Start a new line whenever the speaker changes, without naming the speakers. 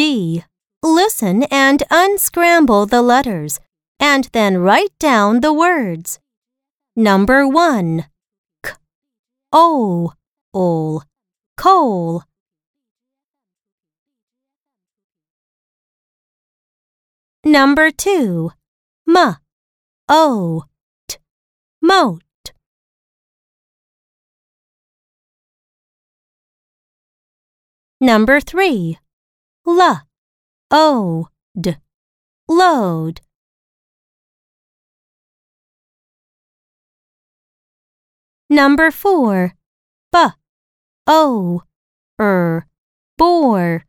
D. Listen and unscramble the letters and then write down the words. Number 1. K. O. Ol. Coal. Number 2. M. O. T. Moat. Number 3. L. O. D. Load. Number 4. B. O. Er. Bore.